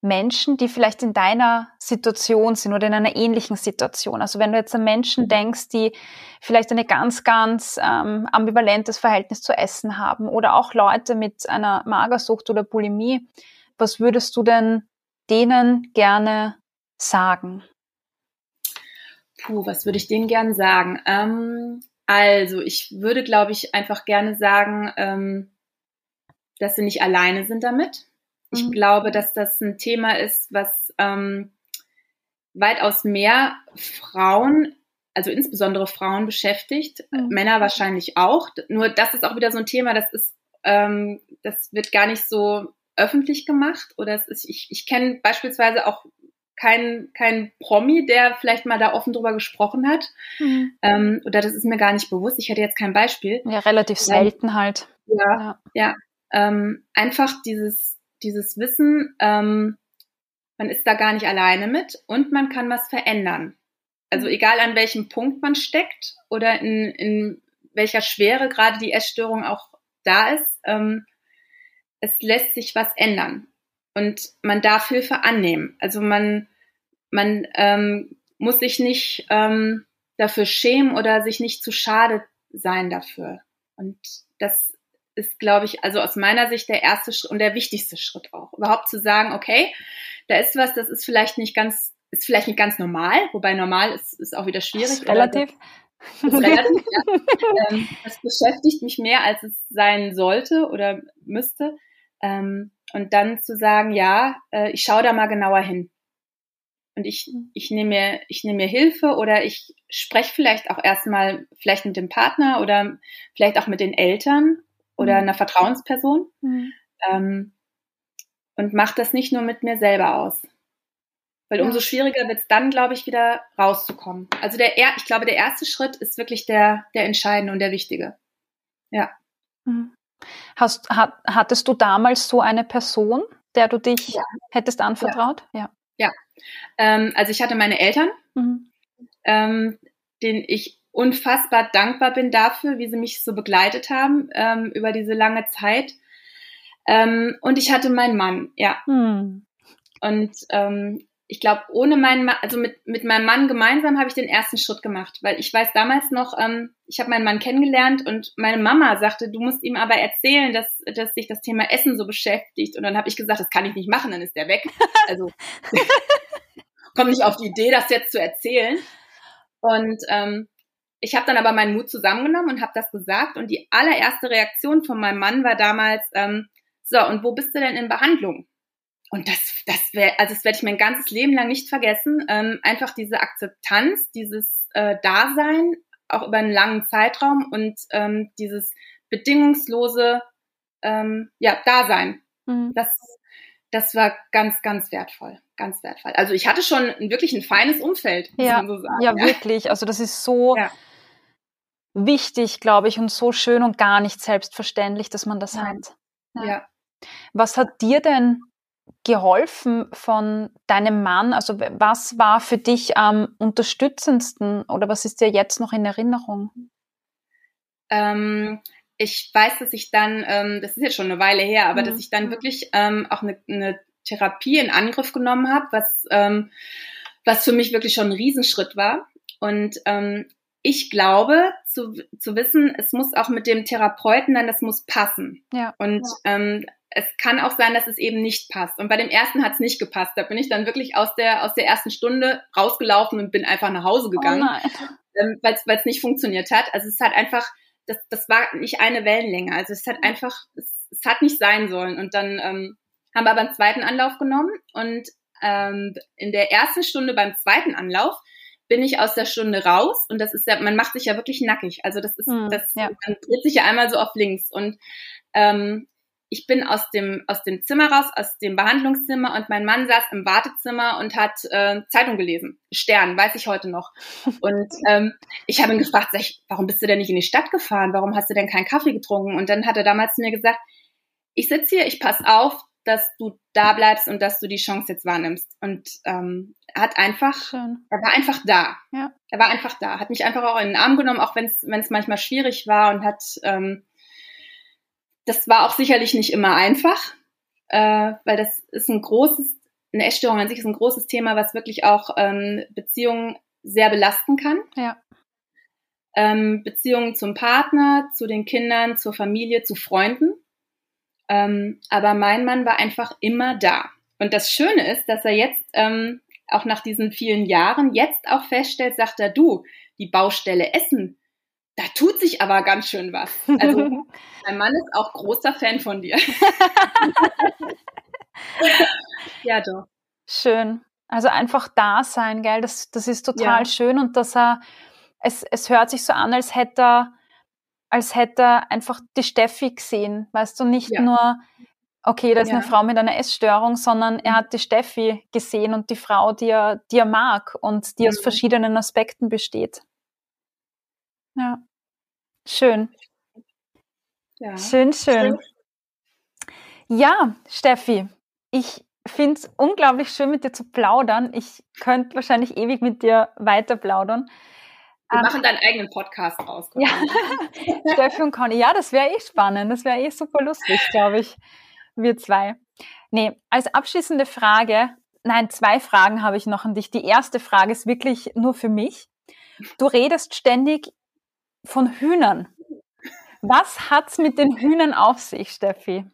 Menschen, die vielleicht in deiner Situation sind oder in einer ähnlichen Situation. Also wenn du jetzt an Menschen mhm. denkst, die vielleicht eine ganz, ganz ähm, ambivalentes Verhältnis zu Essen haben oder auch Leute mit einer Magersucht oder Bulimie, was würdest du denn denen gerne sagen? Puh, was würde ich denen gerne sagen? Ähm, also ich würde, glaube ich, einfach gerne sagen, ähm, dass sie nicht alleine sind damit ich mhm. glaube, dass das ein Thema ist, was ähm, weitaus mehr Frauen, also insbesondere Frauen beschäftigt, mhm. Männer wahrscheinlich auch. Nur das ist auch wieder so ein Thema, das ist, ähm, das wird gar nicht so öffentlich gemacht. Oder es ist, ich, ich kenne beispielsweise auch kein, kein Promi, der vielleicht mal da offen drüber gesprochen hat. Mhm. Ähm, oder das ist mir gar nicht bewusst. Ich hätte jetzt kein Beispiel. Ja, relativ selten halt. Ja, ja. ja. Ähm, einfach dieses, dieses Wissen, ähm, man ist da gar nicht alleine mit und man kann was verändern. Also mhm. egal an welchem Punkt man steckt oder in, in welcher Schwere gerade die Essstörung auch da ist, ähm, es lässt sich was ändern und man darf Hilfe annehmen. Also man, man ähm, muss sich nicht ähm, dafür schämen oder sich nicht zu schade sein dafür. Und das ist, glaube ich, also aus meiner Sicht der erste Schritt und der wichtigste Schritt auch. Überhaupt zu sagen, okay, da ist was, das ist vielleicht nicht ganz, ist vielleicht nicht ganz normal, wobei normal ist, ist auch wieder schwierig. Relativ. Das, relativ, ja. [laughs] Ähm, das beschäftigt mich mehr, als es sein sollte oder müsste. Ähm, und dann zu sagen, ja, äh, ich schaue da mal genauer hin. Und ich, ich nehme mir, ich nehme mir Hilfe oder ich spreche vielleicht auch erstmal vielleicht mit dem Partner oder vielleicht auch mit den Eltern oder mhm. einer Vertrauensperson. Mhm. Ähm, und mache das nicht nur mit mir selber aus. Weil ja. umso schwieriger wird es dann, glaube ich, wieder rauszukommen. Also der, ich glaube, der erste Schritt ist wirklich der, der entscheidende und der wichtige. Ja. Mhm. Hast, hat, hattest du damals so eine Person, der du dich ja. hättest anvertraut? Ja. Ja. ja. Ähm, also ich hatte meine Eltern, mhm. ähm, denen ich unfassbar dankbar bin dafür, wie sie mich so begleitet haben ähm, über diese lange Zeit. Ähm, und ich hatte meinen Mann, ja. Hm. Und ähm, ich glaube, ohne meinen Mann, also mit, mit meinem Mann gemeinsam habe ich den ersten Schritt gemacht, weil ich weiß damals noch, ähm, ich habe meinen Mann kennengelernt und meine Mama sagte, du musst ihm aber erzählen, dass, dass sich das Thema Essen so beschäftigt. Und dann habe ich gesagt, das kann ich nicht machen, dann ist der weg. [laughs] Also [laughs] komme nicht auf die Idee, das jetzt zu erzählen. Und ähm, ich habe dann aber meinen Mut zusammengenommen und habe das gesagt. Und die allererste Reaktion von meinem Mann war damals, ähm, so, und wo bist du denn in Behandlung? Und das, das wäre, also das werde ich mein ganzes Leben lang nicht vergessen. Ähm, einfach diese Akzeptanz, dieses äh, Dasein, auch über einen langen Zeitraum und ähm, dieses bedingungslose ähm, ja, Dasein. Mhm. Das, das war ganz, ganz wertvoll. Ganz wertvoll. Also ich hatte schon wirklich ein feines Umfeld, muss ja, man so sagen. Ja, ja, wirklich. Also das ist so, ja wichtig, glaube ich, und so schön und gar nicht selbstverständlich, dass man das ja. hat. Ja. ja. Was hat dir denn geholfen von deinem Mann? Also was war für dich am unterstützendsten oder was ist dir jetzt noch in Erinnerung? Ähm, ich weiß, dass ich dann, ähm, das ist jetzt schon eine Weile her, aber mhm. dass ich dann wirklich ähm, auch eine, eine, Therapie in Angriff genommen habe, was, ähm, was für mich wirklich schon ein Riesenschritt war. Und ähm, ich glaube zu, zu wissen, es muss auch mit dem Therapeuten dann, das muss passen. Ja. Und ja. Ähm, es kann auch sein, dass es eben nicht passt. Und bei dem ersten hat es nicht gepasst. Da bin ich dann wirklich aus der, aus der ersten Stunde rausgelaufen und bin einfach nach Hause gegangen, oh ähm, weil es nicht funktioniert hat. Also es hat einfach, das, das war nicht eine Wellenlänge. Also es hat einfach, es, es hat nicht sein sollen. Und dann ähm, haben wir aber einen zweiten Anlauf genommen und ähm, in der ersten Stunde beim zweiten Anlauf bin ich aus der Stunde raus und das ist ja, man macht sich ja wirklich nackig. Also das ist, hm, das, ja. man dreht sich ja einmal so auf links und ähm, ich bin aus dem, aus dem Zimmer raus, aus dem Behandlungszimmer und mein Mann saß im Wartezimmer und hat äh, Zeitung gelesen. Stern, weiß ich heute noch. [laughs] Und ähm, ich habe ihn gefragt, sag ich, warum bist du denn nicht in die Stadt gefahren? Warum hast du denn keinen Kaffee getrunken? Und dann hat er damals mir gesagt, ich sitze hier, ich pass auf, dass du da bleibst und dass du die Chance jetzt wahrnimmst. Und ähm, hat einfach, Schön. er war einfach da. Ja. Er war einfach da, hat mich einfach auch in den Arm genommen, auch wenn es manchmal schwierig war und hat ähm, das war auch sicherlich nicht immer einfach, äh, weil das ist ein großes, eine Essstörung an sich ist ein großes Thema, was wirklich auch ähm, Beziehungen sehr belasten kann. Ja. Ähm, Beziehungen zum Partner, zu den Kindern, zur Familie, zu Freunden. Ähm, aber mein Mann war einfach immer da. Und das Schöne ist, dass er jetzt ähm, auch nach diesen vielen Jahren jetzt auch feststellt, sagt er, du, die Baustelle Essen, da tut sich aber ganz schön was. Also [laughs] mein Mann ist auch großer Fan von dir. [laughs] ja, doch. Schön. Also einfach da sein, gell? Das, das ist total ja. schön und dass er, es, es hört sich so an, als hätte er, als hätte er einfach die Steffi gesehen. Weißt du, nicht ja. nur, okay, da ist ja. eine Frau mit einer Essstörung, sondern er mhm. hat die Steffi gesehen und die Frau, die er, die er mag und die mhm. aus verschiedenen Aspekten besteht. Ja. Schön. Ja. Schön, schön. Ja, Steffi, ich finde es unglaublich schön, mit dir zu plaudern. Ich könnte wahrscheinlich ewig mit dir weiter plaudern. Wir ähm, machen deinen eigenen Podcast raus. [laughs] Ja. Steffi und Conny, ja, das wäre eh spannend. Das wäre eh super lustig, glaube ich. Wir zwei. Nee, als abschließende Frage, nein, zwei Fragen habe ich noch an dich. Die erste Frage ist wirklich nur für mich. Du redest ständig von Hühnern. Was hat's mit den Hühnern auf sich, Steffi?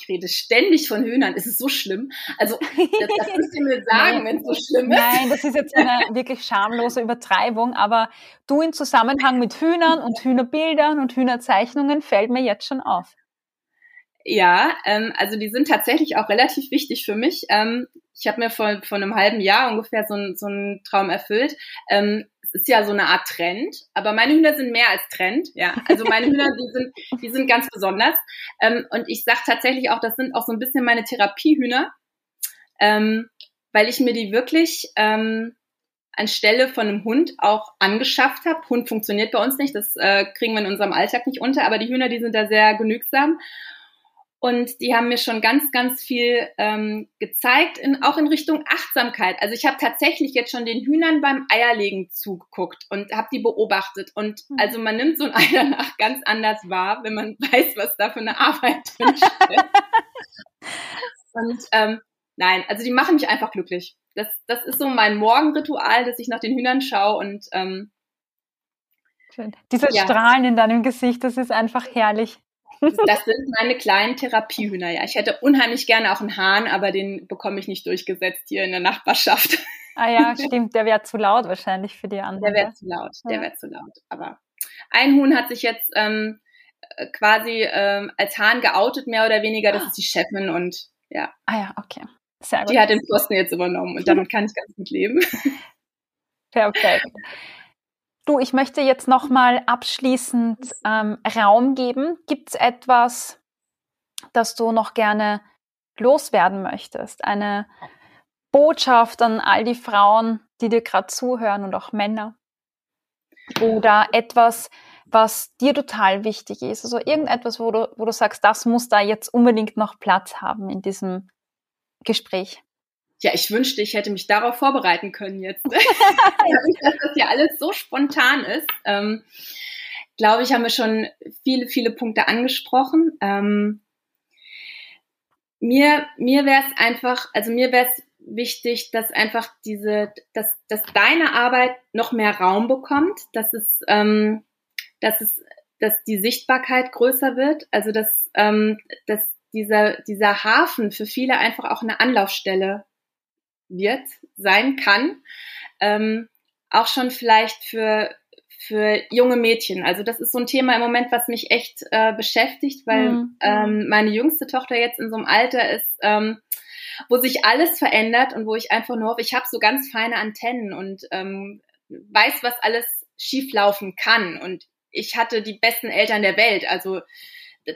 Ich rede ständig von Hühnern. Ist es so schlimm? Also, das, das müsst ihr mir [laughs] sagen, wenn es so schlimm ist. Nein, das ist jetzt eine wirklich schamlose Übertreibung, aber du in Zusammenhang mit Hühnern und Hühnerbildern und Hühnerzeichnungen fällt mir jetzt schon auf. Ja, ähm, also die sind tatsächlich auch relativ wichtig für mich. Ähm, ich habe mir vor, vor einem halben Jahr ungefähr so, so einen Traum erfüllt. Ähm, es ist ja so eine Art Trend, aber meine Hühner sind mehr als Trend. Ja, also meine Hühner, die sind, die sind ganz besonders. Ähm, und ich sage tatsächlich auch, das sind auch so ein bisschen meine Therapiehühner, ähm, weil ich mir die wirklich ähm, anstelle von einem Hund auch angeschafft habe. Hund funktioniert bei uns nicht, das äh, kriegen wir in unserem Alltag nicht unter, aber die Hühner, die sind da sehr genügsam. Und die haben mir schon ganz, ganz viel ähm, gezeigt, in, auch in Richtung Achtsamkeit. Also ich habe tatsächlich jetzt schon den Hühnern beim Eierlegen zugeguckt und habe die beobachtet. Und mhm. also man nimmt so ein Ei [laughs] danach ganz anders wahr, wenn man [laughs] weiß, was da für eine Arbeit drin [laughs] steckt. und ähm, nein, also die machen mich einfach glücklich. Das, das ist so mein Morgenritual, dass ich nach den Hühnern schaue und ähm, Schön. Diese ja. Strahlen in deinem Gesicht, das ist einfach herrlich. Das sind meine kleinen Therapiehühner, ja. Ich hätte unheimlich gerne auch einen Hahn, aber den bekomme ich nicht durchgesetzt hier in der Nachbarschaft. Ah ja, [laughs] stimmt. Der wäre zu laut wahrscheinlich für die anderen. Der wäre zu laut, der ja. wäre zu laut. Aber ein Huhn hat sich jetzt ähm, quasi ähm, als Hahn geoutet, mehr oder weniger. Das ist die Chefin und ja. Ah ja, okay. Sehr gut. Die hat den Posten jetzt übernommen und damit kann ich ganz gut leben. [laughs] Perfekt. Du, ich möchte jetzt nochmal abschließend ähm, Raum geben. Gibt es etwas, das du noch gerne loswerden möchtest? Eine Botschaft an all die Frauen, die dir gerade zuhören und auch Männer? Oder etwas, was dir total wichtig ist? Also irgendetwas, wo du, wo du sagst, das muss da jetzt unbedingt noch Platz haben in diesem Gespräch ja, ich wünschte, ich hätte mich darauf vorbereiten können jetzt. [laughs] dass das ja alles so spontan ist. Ähm, glaube ich, haben wir schon viele, viele Punkte angesprochen. Ähm, mir mir wäre es einfach, also mir wäre es wichtig, dass einfach diese, dass, dass deine Arbeit noch mehr Raum bekommt, dass es, ähm, dass es, dass die Sichtbarkeit größer wird, also dass, ähm, dass dieser, dieser Hafen für viele einfach auch eine Anlaufstelle wird, sein kann. Ähm, auch schon vielleicht für, für junge Mädchen. Also das ist so ein Thema im Moment, was mich echt äh, beschäftigt, weil mhm. ähm, meine jüngste Tochter jetzt in so einem Alter ist, ähm, wo sich alles verändert und wo ich einfach nur hoffe, ich habe so ganz feine Antennen und ähm, weiß, was alles schieflaufen kann. Und ich hatte die besten Eltern der Welt. Also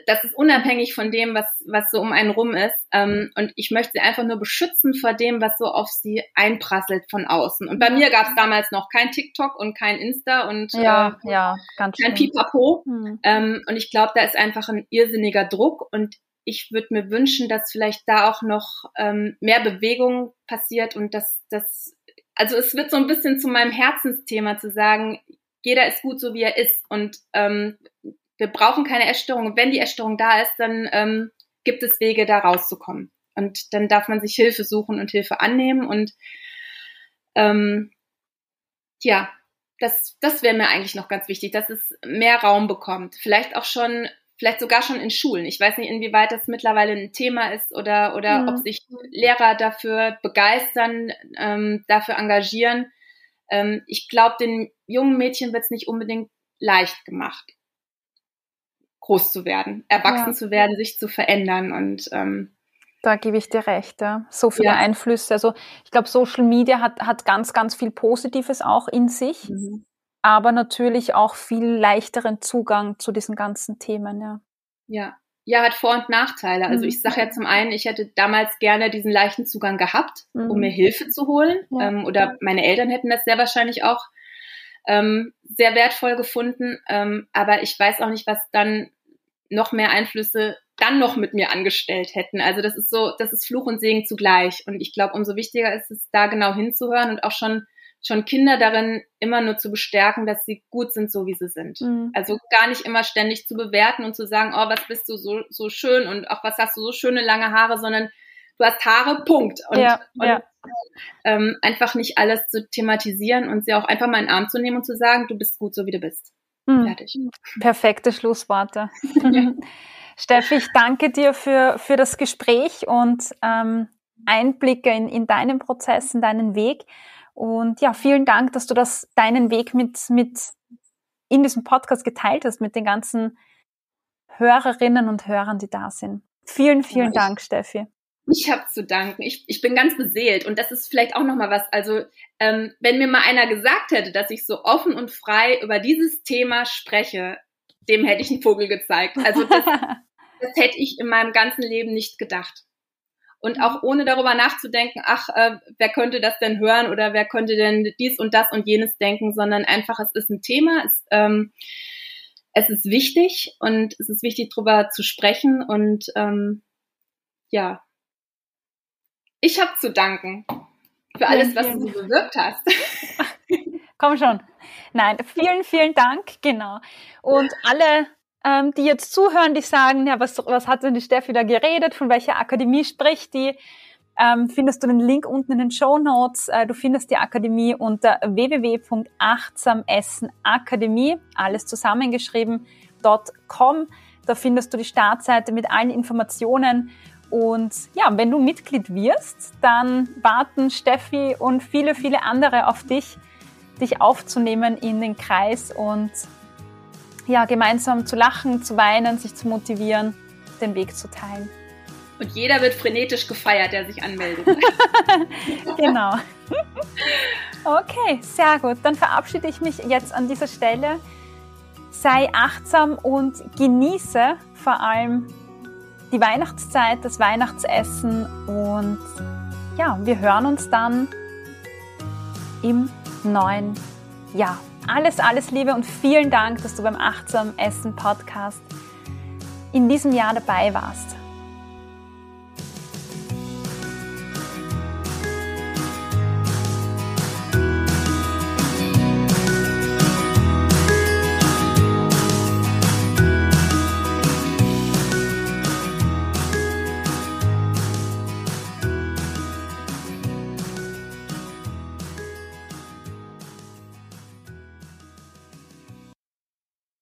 das ist unabhängig von dem, was, was so um einen rum ist. Ähm, und ich möchte sie einfach nur beschützen vor dem, was so auf sie einprasselt von außen. Und bei mir gab es damals noch kein TikTok und kein Insta und ja, äh, ja, ganz kein schön. Pipapo. Hm. Ähm, und ich glaube, da ist einfach ein irrsinniger Druck. Und ich würde mir wünschen, dass vielleicht da auch noch ähm, mehr Bewegung passiert und dass das, also es wird so ein bisschen zu meinem Herzensthema zu sagen, jeder ist gut so wie er ist und ähm, wir brauchen keine Essstörung. wenn die Essstörung da ist, dann ähm, gibt es Wege, da rauszukommen. Und dann darf man sich Hilfe suchen und Hilfe annehmen. Und ähm, ja, das, das wäre mir eigentlich noch ganz wichtig, dass es mehr Raum bekommt. Vielleicht auch schon, vielleicht sogar schon in Schulen. Ich weiß nicht, inwieweit das mittlerweile ein Thema ist oder, oder mhm. ob sich Lehrer dafür begeistern, ähm, dafür engagieren. Ähm, ich glaube, den jungen Mädchen wird es nicht unbedingt leicht gemacht groß zu werden, erwachsen ja. zu werden, sich zu verändern und ähm, da gebe ich dir recht, ja. So viele ja. Einflüsse. Also ich glaube, Social Media hat, hat ganz, ganz viel Positives auch in sich, mhm. aber natürlich auch viel leichteren Zugang zu diesen ganzen Themen, ja. Ja. Ja, hat Vor- und Nachteile. Also mhm. ich sage ja zum einen, ich hätte damals gerne diesen leichten Zugang gehabt, mhm. um mir Hilfe zu holen. Ja. Ähm, oder meine Eltern hätten das sehr wahrscheinlich auch ähm, sehr wertvoll gefunden. Ähm, aber ich weiß auch nicht, was dann noch mehr Einflüsse dann noch mit mir angestellt hätten. Also das ist so, das ist Fluch und Segen zugleich. Und ich glaube, umso wichtiger ist es, da genau hinzuhören und auch schon schon Kinder darin immer nur zu bestärken, dass sie gut sind, so wie sie sind. Mhm. Also gar nicht immer ständig zu bewerten und zu sagen, oh, was bist du so, so schön und auch was hast du so schöne lange Haare, sondern du hast Haare, Punkt. Und, ja, und ja ähm, einfach nicht alles zu thematisieren und sie auch einfach mal in den Arm zu nehmen und zu sagen, du bist gut, so wie du bist. Mhm. Fertig. Perfekte Schlussworte. Ja. [laughs] [laughs] Steffi, ich danke dir für, für das Gespräch und ähm, Einblicke in, in deinen Prozess, in deinen Weg. Und ja, vielen Dank, dass du das, deinen Weg mit, mit in diesem Podcast geteilt hast, mit den ganzen Hörerinnen und Hörern, die da sind. Vielen, vielen ja, Dank, Steffi. Ich habe zu danken. Ich, ich bin ganz beseelt und das ist vielleicht auch noch mal was. Also ähm, wenn mir mal einer gesagt hätte, dass ich so offen und frei über dieses Thema spreche, dem hätte ich einen Vogel gezeigt. Also das, [laughs] das hätte ich in meinem ganzen Leben nicht gedacht. Und auch ohne darüber nachzudenken, ach, äh, wer könnte das denn hören oder wer könnte denn dies und das und jenes denken, sondern einfach, es ist ein Thema, es, ähm, es ist wichtig und es ist wichtig, darüber zu sprechen und ähm, ja, ich habe zu danken für alles, was du bewirkt hast. [laughs] Komm schon. Nein, vielen, vielen Dank. Genau. Und alle, ähm, die jetzt zuhören, die sagen, ja, was, was hat denn die Steffi da geredet? Von welcher Akademie spricht die? Ähm, findest du den Link unten in den Show Notes. Äh, du findest die Akademie unter www.achtsamessenakademie, alles zusammengeschrieben.com. Da findest du die Startseite mit allen Informationen und ja, wenn du Mitglied wirst, dann warten Steffi und viele, viele andere auf dich, dich aufzunehmen in den Kreis und ja, gemeinsam zu lachen, zu weinen, sich zu motivieren, den Weg zu teilen. Und jeder wird frenetisch gefeiert, der sich anmeldet. [laughs] genau. [laughs] Okay, sehr gut. Dann verabschiede ich mich jetzt an dieser Stelle. Sei achtsam und genieße vor allem die Weihnachtszeit, das Weihnachtsessen und ja, wir hören uns dann im neuen Jahr. Alles, alles Liebe und vielen Dank, dass du beim Achtsam Essen Podcast in diesem Jahr dabei warst.